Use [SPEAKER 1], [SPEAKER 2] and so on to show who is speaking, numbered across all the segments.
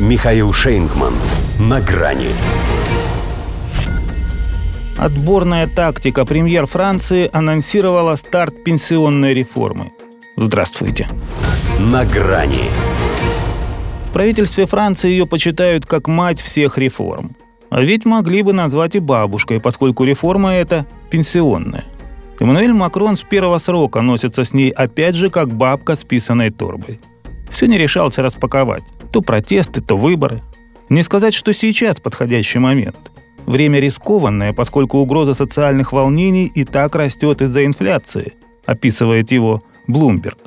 [SPEAKER 1] Михаил Шейнгман. На грани.
[SPEAKER 2] Отборная тактика премьер Франции анонсировала старт пенсионной реформы. Здравствуйте.
[SPEAKER 1] На грани.
[SPEAKER 2] В правительстве Франции ее почитают как мать всех реформ. А ведь могли бы назвать и бабушкой, поскольку реформа эта пенсионная. Эммануэль Макрон с первого срока носится с ней опять же как бабка с писаной торбой. Все не решался распаковать. То протесты, то выборы. Не сказать, что сейчас подходящий момент. Время рискованное, поскольку угроза социальных волнений и так растет из-за инфляции, описывает его Блумберг.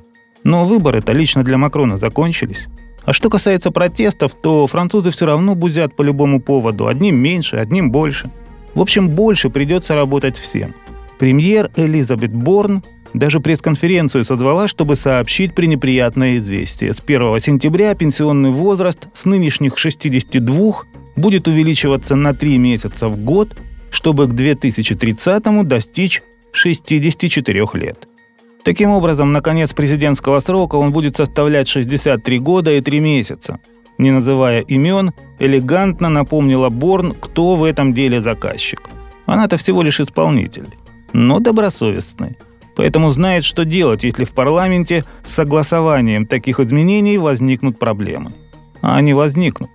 [SPEAKER 2] Но выборы-то лично для Макрона закончились. А что касается протестов, то французы все равно бузят по любому поводу. Одним меньше, одним больше. В общем, больше придется работать всем. Премьер Элизабет Борн даже пресс-конференцию созвала, чтобы сообщить пренеприятное известие. С 1 сентября пенсионный возраст с нынешних 62 будет увеличиваться на 3 месяца в год, чтобы к 2030 достичь 64 лет. Таким образом, на конец президентского срока он будет составлять 63 года и 3 месяца. Не называя имен, элегантно напомнила Борн, кто в этом деле заказчик. Она-то всего лишь исполнитель, но добросовестный. Поэтому знает, что делать, если в парламенте с согласованием таких изменений возникнут проблемы. А они возникнут.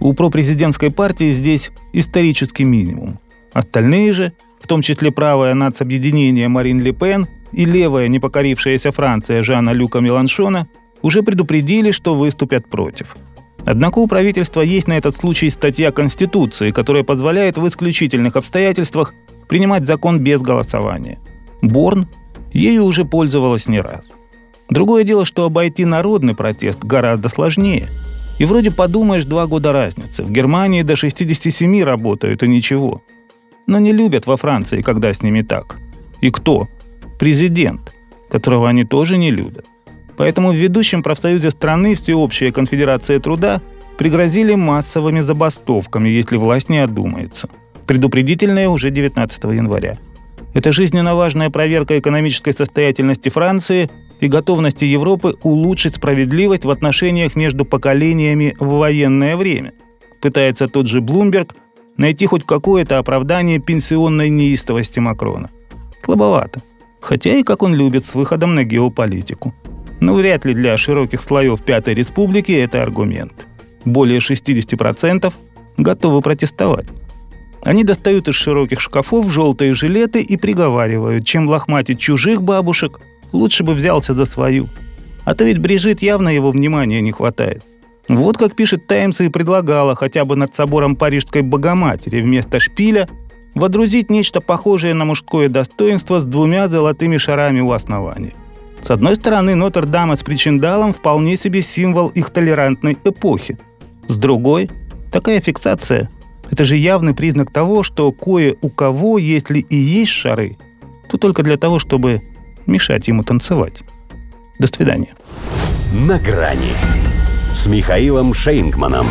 [SPEAKER 2] У пропрезидентской партии здесь исторический минимум. Остальные же, в том числе правое нацобъединение Марин Ле Пен – и левая непокорившаяся Франция Жана Люка Меланшона уже предупредили, что выступят против. Однако у правительства есть на этот случай статья Конституции, которая позволяет в исключительных обстоятельствах принимать закон без голосования. Борн ею уже пользовалась не раз. Другое дело, что обойти народный протест гораздо сложнее. И вроде подумаешь, два года разницы. В Германии до 67 работают и ничего. Но не любят во Франции, когда с ними так. И кто? президент, которого они тоже не любят. Поэтому в ведущем профсоюзе страны Всеобщая конфедерация труда пригрозили массовыми забастовками, если власть не одумается. Предупредительное уже 19 января. Это жизненно важная проверка экономической состоятельности Франции и готовности Европы улучшить справедливость в отношениях между поколениями в военное время. Пытается тот же Блумберг найти хоть какое-то оправдание пенсионной неистовости Макрона. Слабовато. Хотя и как он любит с выходом на геополитику. Но вряд ли для широких слоев Пятой Республики это аргумент. Более 60% готовы протестовать. Они достают из широких шкафов желтые жилеты и приговаривают, чем лохматить чужих бабушек, лучше бы взялся за свою. А то ведь Брижит явно его внимания не хватает. Вот как пишет Таймс и предлагала хотя бы над собором Парижской Богоматери вместо шпиля водрузить нечто похожее на мужское достоинство с двумя золотыми шарами у основания. С одной стороны, Нотр-Дама с причиндалом вполне себе символ их толерантной эпохи. С другой, такая фиксация – это же явный признак того, что кое у кого, если и есть шары, то только для того, чтобы мешать ему танцевать. До свидания.
[SPEAKER 1] На грани с Михаилом Шейнгманом.